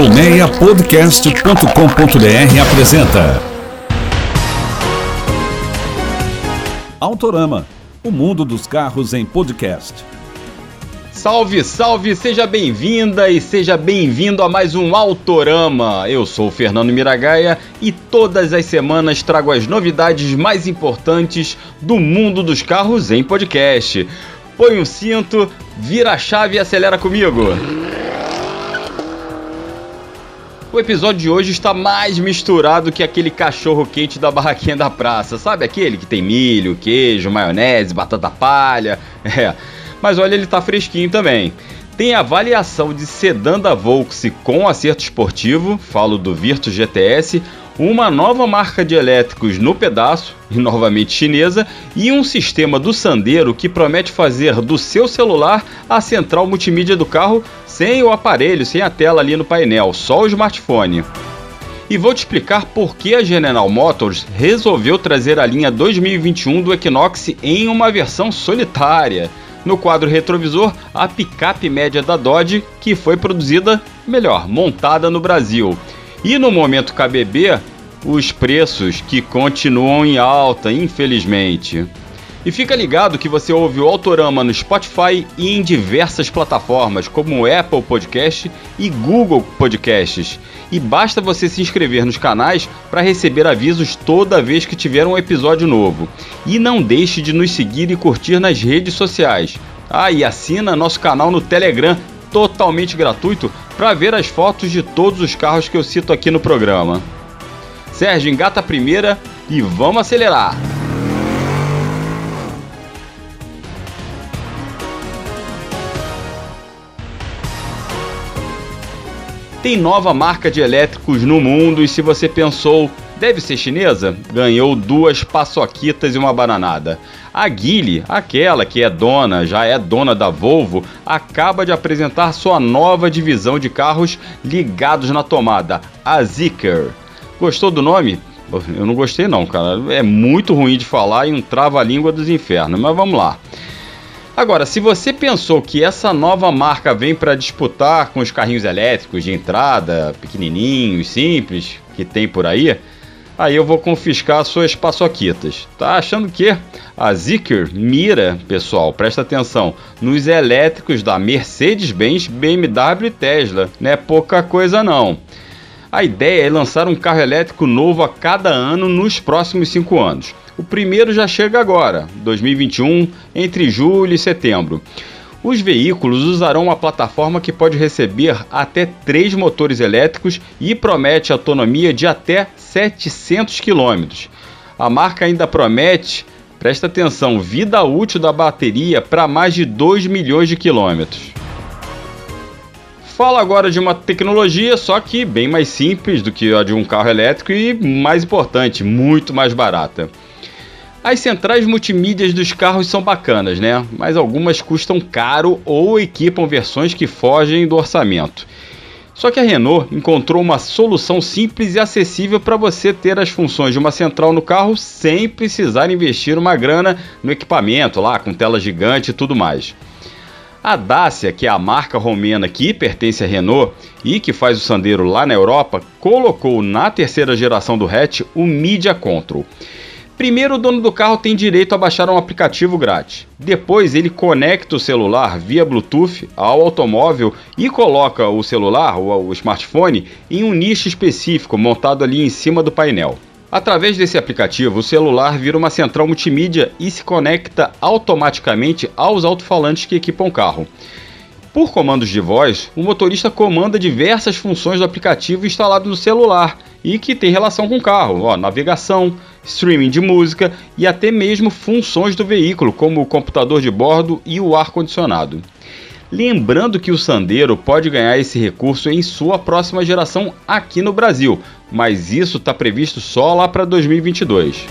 Colmeiapodcast.com.br apresenta Autorama, o mundo dos carros em podcast. Salve, salve, seja bem-vinda e seja bem-vindo a mais um Autorama. Eu sou o Fernando Miragaia e todas as semanas trago as novidades mais importantes do mundo dos carros em podcast. Põe o um cinto, vira a chave e acelera comigo. O episódio de hoje está mais misturado que aquele cachorro quente da barraquinha da praça. Sabe aquele que tem milho, queijo, maionese, batata palha? É. Mas olha, ele tá fresquinho também. Tem avaliação de sedã da Volkswagen com acerto esportivo, falo do Virtus GTS, uma nova marca de elétricos no pedaço, e novamente chinesa, e um sistema do Sandero que promete fazer do seu celular a central multimídia do carro sem o aparelho, sem a tela ali no painel, só o smartphone. E vou te explicar por que a General Motors resolveu trazer a linha 2021 do Equinox em uma versão solitária. No quadro retrovisor, a picape média da Dodge, que foi produzida, melhor, montada no Brasil. E no momento KBB, os preços que continuam em alta, infelizmente. E fica ligado que você ouve o Autorama no Spotify e em diversas plataformas, como Apple Podcast e Google Podcasts. E basta você se inscrever nos canais para receber avisos toda vez que tiver um episódio novo. E não deixe de nos seguir e curtir nas redes sociais. Ah, e assina nosso canal no Telegram, totalmente gratuito, para ver as fotos de todos os carros que eu cito aqui no programa. Sérgio, engata a primeira e vamos acelerar! Tem nova marca de elétricos no mundo e se você pensou, deve ser chinesa, ganhou duas paçoquitas e uma bananada. A Geely, aquela que é dona, já é dona da Volvo, acaba de apresentar sua nova divisão de carros ligados na tomada, a Zeekr. Gostou do nome? Eu não gostei não, cara. É muito ruim de falar e um trava-língua dos infernos, mas vamos lá. Agora, se você pensou que essa nova marca vem para disputar com os carrinhos elétricos de entrada, pequenininhos, simples, que tem por aí, aí eu vou confiscar suas paçoquitas. Tá achando que a Zeekr mira, pessoal, presta atenção, nos elétricos da Mercedes-Benz, BMW e Tesla. Não é pouca coisa não. A ideia é lançar um carro elétrico novo a cada ano nos próximos cinco anos. O primeiro já chega agora, 2021, entre julho e setembro. Os veículos usarão uma plataforma que pode receber até três motores elétricos e promete autonomia de até 700 km. A marca ainda promete, presta atenção, vida útil da bateria para mais de 2 milhões de quilômetros. Fala agora de uma tecnologia, só que bem mais simples do que a de um carro elétrico e mais importante, muito mais barata. As centrais multimídias dos carros são bacanas, né? Mas algumas custam caro ou equipam versões que fogem do orçamento. Só que a Renault encontrou uma solução simples e acessível para você ter as funções de uma central no carro sem precisar investir uma grana no equipamento lá, com tela gigante e tudo mais. A Dacia, que é a marca romena que pertence à Renault e que faz o Sandero lá na Europa, colocou na terceira geração do hatch o Media Control. Primeiro, o dono do carro tem direito a baixar um aplicativo grátis. Depois, ele conecta o celular via Bluetooth ao automóvel e coloca o celular, ou o smartphone, em um nicho específico montado ali em cima do painel. Através desse aplicativo, o celular vira uma central multimídia e se conecta automaticamente aos alto-falantes que equipam o carro. Por comandos de voz, o motorista comanda diversas funções do aplicativo instalado no celular e que tem relação com o carro, ó, navegação, streaming de música e até mesmo funções do veículo, como o computador de bordo e o ar-condicionado. Lembrando que o Sandero pode ganhar esse recurso em sua próxima geração aqui no Brasil, mas isso está previsto só lá para 2022.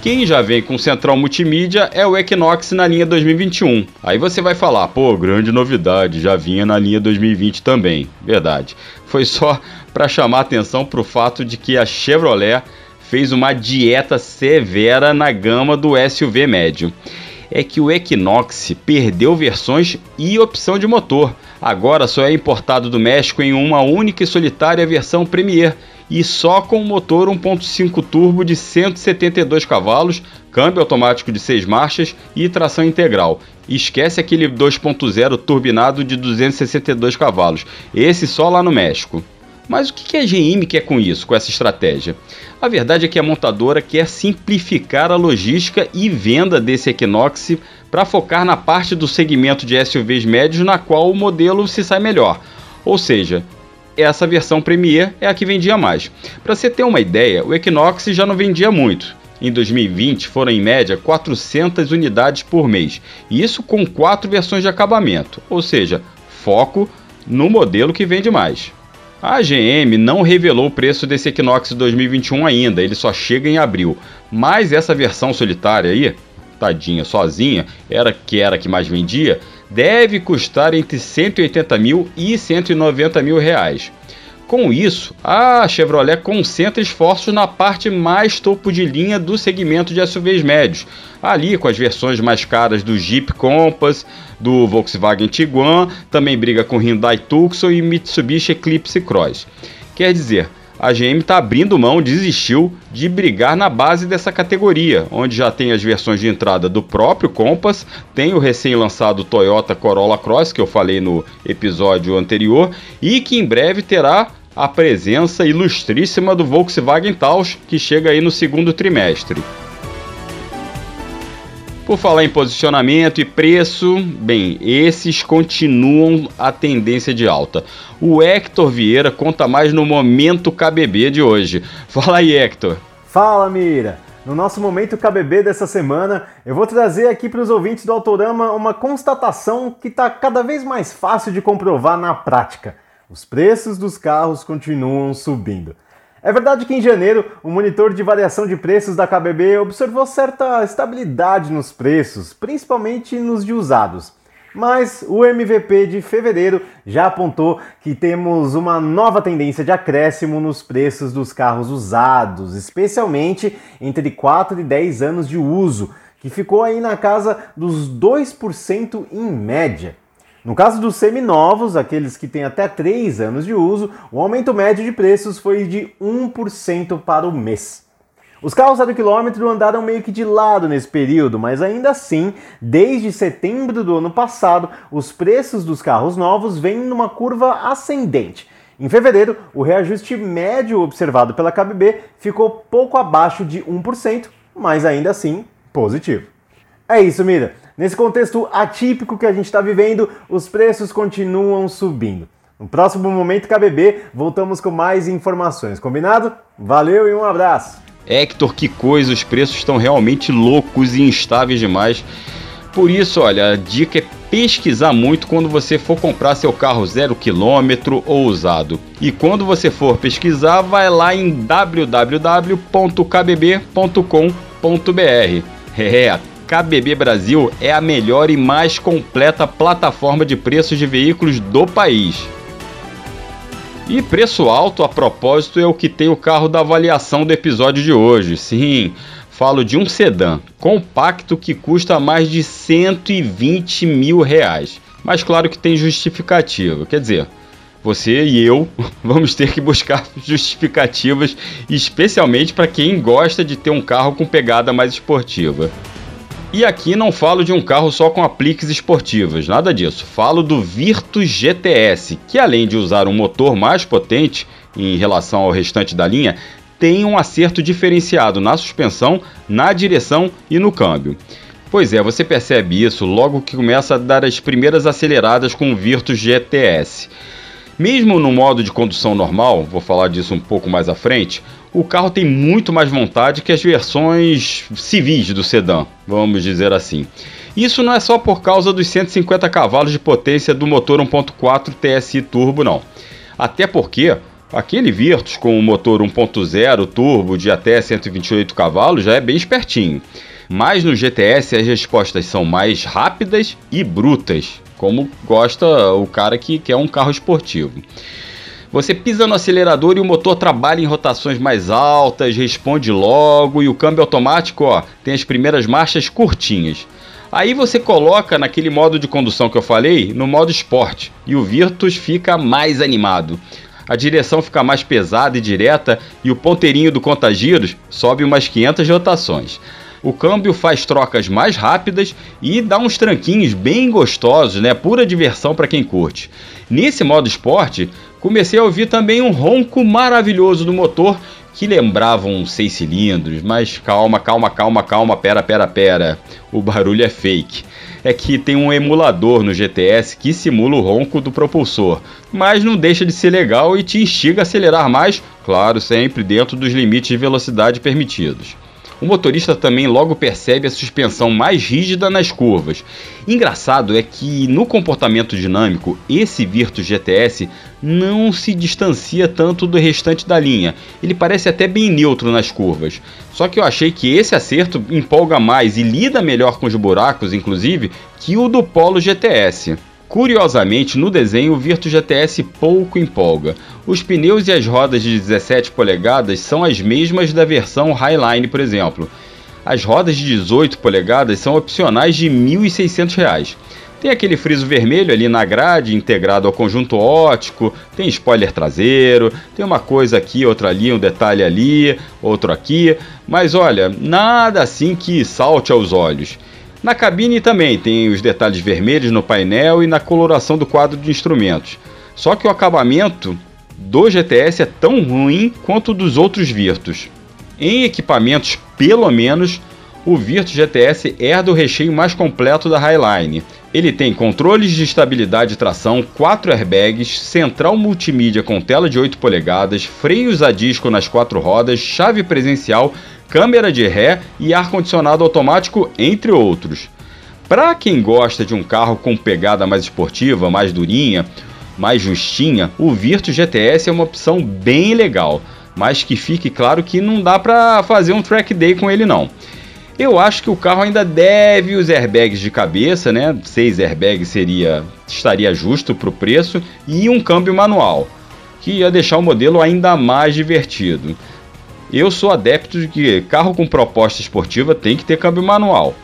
Quem já vem com central multimídia é o Equinox na linha 2021. Aí você vai falar, pô, grande novidade, já vinha na linha 2020 também. Verdade. Foi só para chamar atenção para o fato de que a Chevrolet fez uma dieta severa na gama do SUV médio. é que o Equinox perdeu versões e opção de motor. Agora só é importado do México em uma única e solitária versão Premier e só com motor 1.5 turbo de 172 cavalos, câmbio automático de 6 marchas e tração integral. Esquece aquele 2.0 turbinado de 262 cavalos, esse só lá no México. Mas o que a GM quer com isso, com essa estratégia? A verdade é que a montadora quer simplificar a logística e venda desse Equinox para focar na parte do segmento de SUVs médios na qual o modelo se sai melhor. Ou seja, essa versão Premier é a que vendia mais. Para você ter uma ideia, o Equinox já não vendia muito. Em 2020 foram em média 400 unidades por mês, e isso com quatro versões de acabamento, ou seja, foco no modelo que vende mais. A GM não revelou o preço desse Equinox 2021 ainda, ele só chega em abril. Mas essa versão solitária aí, tadinha, sozinha, era que era que mais vendia, deve custar entre 180 mil e 190 mil reais. Com isso, a Chevrolet concentra esforços na parte mais topo de linha do segmento de SUVs médios, ali com as versões mais caras do Jeep Compass, do Volkswagen Tiguan, também briga com Hyundai Tucson e Mitsubishi Eclipse Cross. Quer dizer, a GM está abrindo mão, desistiu de brigar na base dessa categoria, onde já tem as versões de entrada do próprio Compass, tem o recém-lançado Toyota Corolla Cross, que eu falei no episódio anterior, e que em breve terá a presença ilustríssima do Volkswagen Taos, que chega aí no segundo trimestre. Por falar em posicionamento e preço, bem, esses continuam a tendência de alta. O Hector Vieira conta mais no momento KBB de hoje. Fala aí, Hector. Fala, Mira. No nosso momento KBB dessa semana, eu vou trazer aqui para os ouvintes do Autorama uma constatação que está cada vez mais fácil de comprovar na prática. Os preços dos carros continuam subindo. É verdade que em janeiro o monitor de variação de preços da KBB observou certa estabilidade nos preços, principalmente nos de usados. Mas o MVP de fevereiro já apontou que temos uma nova tendência de acréscimo nos preços dos carros usados, especialmente entre 4 e 10 anos de uso, que ficou aí na casa dos 2% em média. No caso dos seminovos, aqueles que têm até 3 anos de uso, o aumento médio de preços foi de 1% para o mês. Os carros zero quilômetro andaram meio que de lado nesse período, mas ainda assim, desde setembro do ano passado, os preços dos carros novos vêm numa curva ascendente. Em fevereiro, o reajuste médio observado pela KBB ficou pouco abaixo de 1%, mas ainda assim positivo. É isso, Mira. Nesse contexto atípico que a gente está vivendo, os preços continuam subindo. No próximo Momento KBB, voltamos com mais informações. Combinado? Valeu e um abraço! Hector, que coisa, os preços estão realmente loucos e instáveis demais. Por isso, olha, a dica é pesquisar muito quando você for comprar seu carro zero quilômetro ou usado. E quando você for pesquisar, vai lá em www.kbb.com.br. É, KBB Brasil é a melhor e mais completa plataforma de preços de veículos do país. E preço alto, a propósito, é o que tem o carro da avaliação do episódio de hoje. Sim, falo de um sedã compacto que custa mais de 120 mil reais. Mas claro que tem justificativa. Quer dizer, você e eu vamos ter que buscar justificativas, especialmente para quem gosta de ter um carro com pegada mais esportiva. E aqui não falo de um carro só com apliques esportivas, nada disso. Falo do Virtus GTS, que além de usar um motor mais potente em relação ao restante da linha, tem um acerto diferenciado na suspensão, na direção e no câmbio. Pois é, você percebe isso logo que começa a dar as primeiras aceleradas com o Virtus GTS. Mesmo no modo de condução normal, vou falar disso um pouco mais à frente, o carro tem muito mais vontade que as versões civis do sedã, vamos dizer assim. Isso não é só por causa dos 150 cavalos de potência do motor 1.4 TSI turbo, não. Até porque aquele Virtus com o motor 1.0 turbo de até 128 cavalos já é bem espertinho. Mas no GTS as respostas são mais rápidas e brutas, como gosta o cara que quer um carro esportivo. Você pisa no acelerador e o motor trabalha em rotações mais altas, responde logo e o câmbio automático ó, tem as primeiras marchas curtinhas. Aí você coloca naquele modo de condução que eu falei, no modo esporte, e o Virtus fica mais animado. A direção fica mais pesada e direta e o ponteirinho do contagiros sobe umas 500 rotações. O câmbio faz trocas mais rápidas e dá uns tranquinhos bem gostosos, né? Pura diversão para quem curte. Nesse modo esporte, comecei a ouvir também um ronco maravilhoso do motor que lembravam seis cilindros, mas calma, calma, calma, calma, pera, pera, pera. O barulho é fake. É que tem um emulador no GTS que simula o ronco do propulsor, mas não deixa de ser legal e te instiga a acelerar mais, claro, sempre dentro dos limites de velocidade permitidos o motorista também logo percebe a suspensão mais rígida nas curvas. Engraçado é que no comportamento dinâmico, esse Virtus GTS não se distancia tanto do restante da linha. Ele parece até bem neutro nas curvas. Só que eu achei que esse acerto empolga mais e lida melhor com os buracos, inclusive, que o do Polo GTS. Curiosamente, no desenho, o Virtus GTS pouco empolga. Os pneus e as rodas de 17 polegadas são as mesmas da versão Highline, por exemplo. As rodas de 18 polegadas são opcionais de R$ 1.600. Tem aquele friso vermelho ali na grade, integrado ao conjunto ótico, tem spoiler traseiro, tem uma coisa aqui, outra ali, um detalhe ali, outro aqui, mas olha, nada assim que salte aos olhos. Na cabine também tem os detalhes vermelhos no painel e na coloração do quadro de instrumentos. Só que o acabamento do GTS é tão ruim quanto o dos outros Virtus. Em equipamentos, pelo menos, o Virtus GTS herda o recheio mais completo da Highline. Ele tem controles de estabilidade e tração, 4 airbags, central multimídia com tela de 8 polegadas, freios a disco nas quatro rodas, chave presencial, câmera de ré e ar-condicionado automático, entre outros. Para quem gosta de um carro com pegada mais esportiva, mais durinha, mais justinha, o Virtus GTS é uma opção bem legal, mas que fique claro que não dá para fazer um track day com ele não. Eu acho que o carro ainda deve os airbags de cabeça, né? Seis airbags seria estaria justo para o preço e um câmbio manual, que ia deixar o modelo ainda mais divertido. Eu sou adepto de que carro com proposta esportiva tem que ter câmbio manual.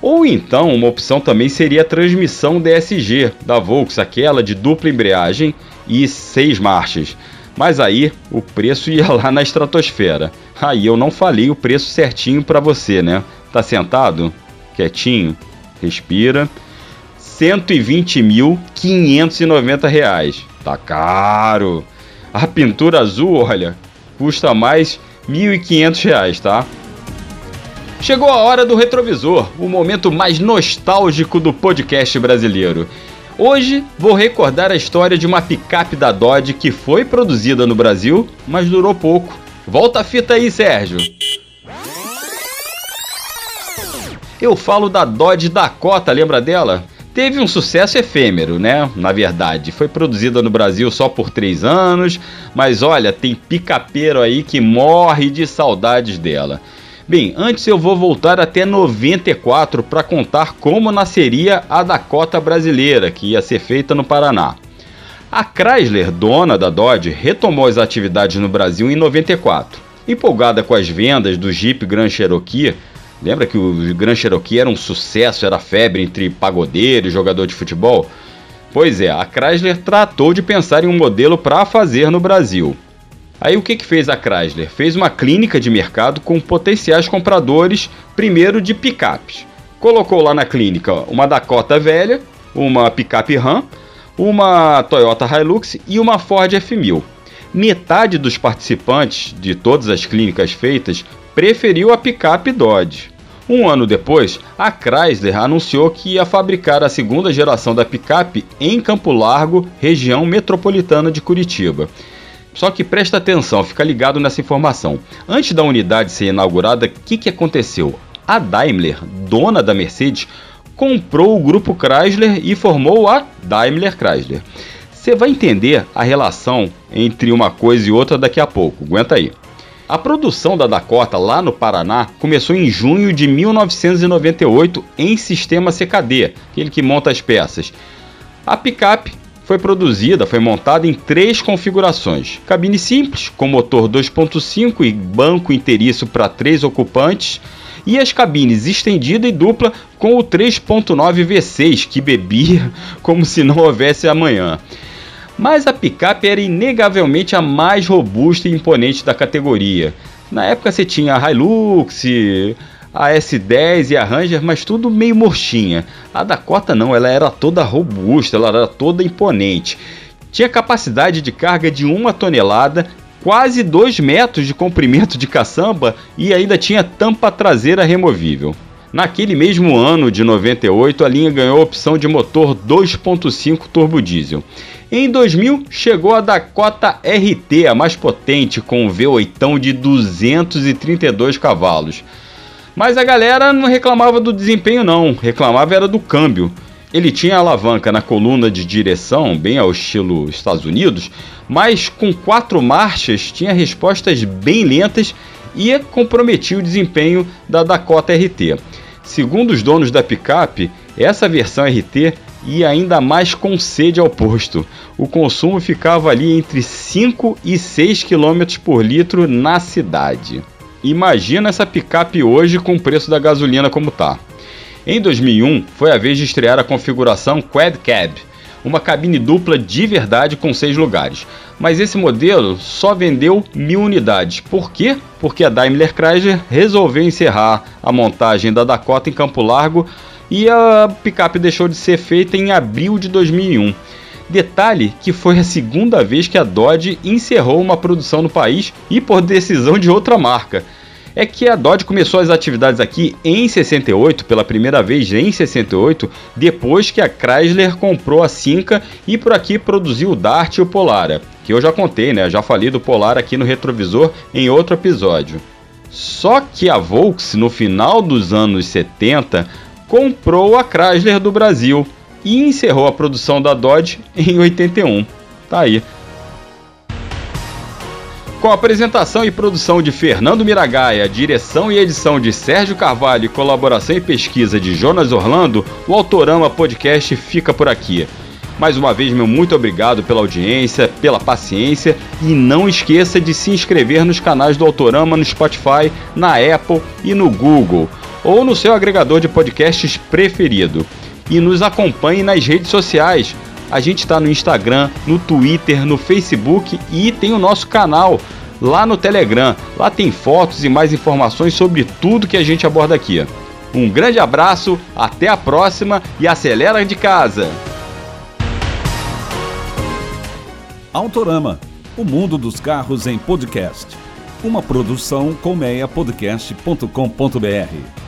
Ou então, uma opção também seria a transmissão DSG da Volks, aquela de dupla embreagem e seis marchas. Mas aí o preço ia lá na estratosfera. Aí eu não falei o preço certinho para você, né? Tá sentado? Quietinho? Respira. 120.590 reais. Tá caro. A pintura azul, olha, custa mais R$ 1.500, tá? Chegou a hora do retrovisor, o momento mais nostálgico do podcast brasileiro. Hoje vou recordar a história de uma picape da Dodge que foi produzida no Brasil, mas durou pouco. Volta a fita aí, Sérgio. Eu falo da Dodge Dakota, lembra dela? Teve um sucesso efêmero, né? Na verdade, foi produzida no Brasil só por três anos, mas olha, tem picapeiro aí que morre de saudades dela. Bem, antes eu vou voltar até 94 para contar como nasceria a Dakota brasileira, que ia ser feita no Paraná. A Chrysler, dona da Dodge, retomou as atividades no Brasil em 94. Empolgada com as vendas do Jeep Grand Cherokee, Lembra que o Gran Cherokee era um sucesso, era febre entre pagodeiro e jogador de futebol? Pois é, a Chrysler tratou de pensar em um modelo para fazer no Brasil. Aí o que, que fez a Chrysler? Fez uma clínica de mercado com potenciais compradores, primeiro de picapes. Colocou lá na clínica uma Dakota velha, uma picape Ram, uma Toyota Hilux e uma Ford F1000. Metade dos participantes de todas as clínicas feitas preferiu a picape Dodge. Um ano depois, a Chrysler anunciou que ia fabricar a segunda geração da picape em Campo Largo, região metropolitana de Curitiba. Só que presta atenção, fica ligado nessa informação. Antes da unidade ser inaugurada, o que, que aconteceu? A Daimler, dona da Mercedes, comprou o grupo Chrysler e formou a Daimler Chrysler. Você vai entender a relação entre uma coisa e outra daqui a pouco, aguenta aí. A produção da Dakota lá no Paraná começou em junho de 1998 em sistema CKD, aquele que monta as peças. A picape foi produzida, foi montada em três configurações: cabine simples, com motor 2.5 e banco inteiriço para três ocupantes, e as cabines estendida e dupla com o 3.9 V6 que bebia como se não houvesse amanhã. Mas a picape era inegavelmente a mais robusta e imponente da categoria. Na época você tinha a Hilux, a S10 e a Ranger, mas tudo meio murchinha. A Dakota não, ela era toda robusta, ela era toda imponente. Tinha capacidade de carga de uma tonelada, quase 2 metros de comprimento de caçamba e ainda tinha tampa traseira removível. Naquele mesmo ano de 98, a linha ganhou a opção de motor 2.5 turbo diesel. Em 2000, chegou a Dakota RT, a mais potente, com um V8 de 232 cavalos. Mas a galera não reclamava do desempenho não, reclamava era do câmbio. Ele tinha alavanca na coluna de direção, bem ao estilo Estados Unidos, mas com quatro marchas tinha respostas bem lentas e comprometia o desempenho da Dakota RT. Segundo os donos da picape, essa versão RT ia ainda mais com sede ao posto. O consumo ficava ali entre 5 e 6 km por litro na cidade. Imagina essa picape hoje com o preço da gasolina como tá. Em 2001, foi a vez de estrear a configuração Quad Cab, uma cabine dupla de verdade com seis lugares. Mas esse modelo só vendeu mil unidades. Por quê? Porque a Daimler Chrysler resolveu encerrar a montagem da Dakota em Campo Largo e a picape deixou de ser feita em abril de 2001. Detalhe que foi a segunda vez que a Dodge encerrou uma produção no país e por decisão de outra marca. É que a Dodge começou as atividades aqui em 68, pela primeira vez em 68, depois que a Chrysler comprou a Cinca e por aqui produziu o Dart e o Polara, que eu já contei, né? Já falei do Polar aqui no retrovisor em outro episódio. Só que a Volks, no final dos anos 70, comprou a Chrysler do Brasil e encerrou a produção da Dodge em 81. Tá aí. Com a apresentação e produção de Fernando Miragaia, direção e edição de Sérgio Carvalho e colaboração e pesquisa de Jonas Orlando, o Autorama Podcast fica por aqui. Mais uma vez, meu muito obrigado pela audiência, pela paciência e não esqueça de se inscrever nos canais do Autorama no Spotify, na Apple e no Google, ou no seu agregador de podcasts preferido e nos acompanhe nas redes sociais. A gente está no Instagram, no Twitter, no Facebook e tem o nosso canal lá no Telegram. Lá tem fotos e mais informações sobre tudo que a gente aborda aqui. Um grande abraço, até a próxima e acelera de casa! Autorama, o mundo dos carros em podcast. Uma produção colmeiapodcast.com.br.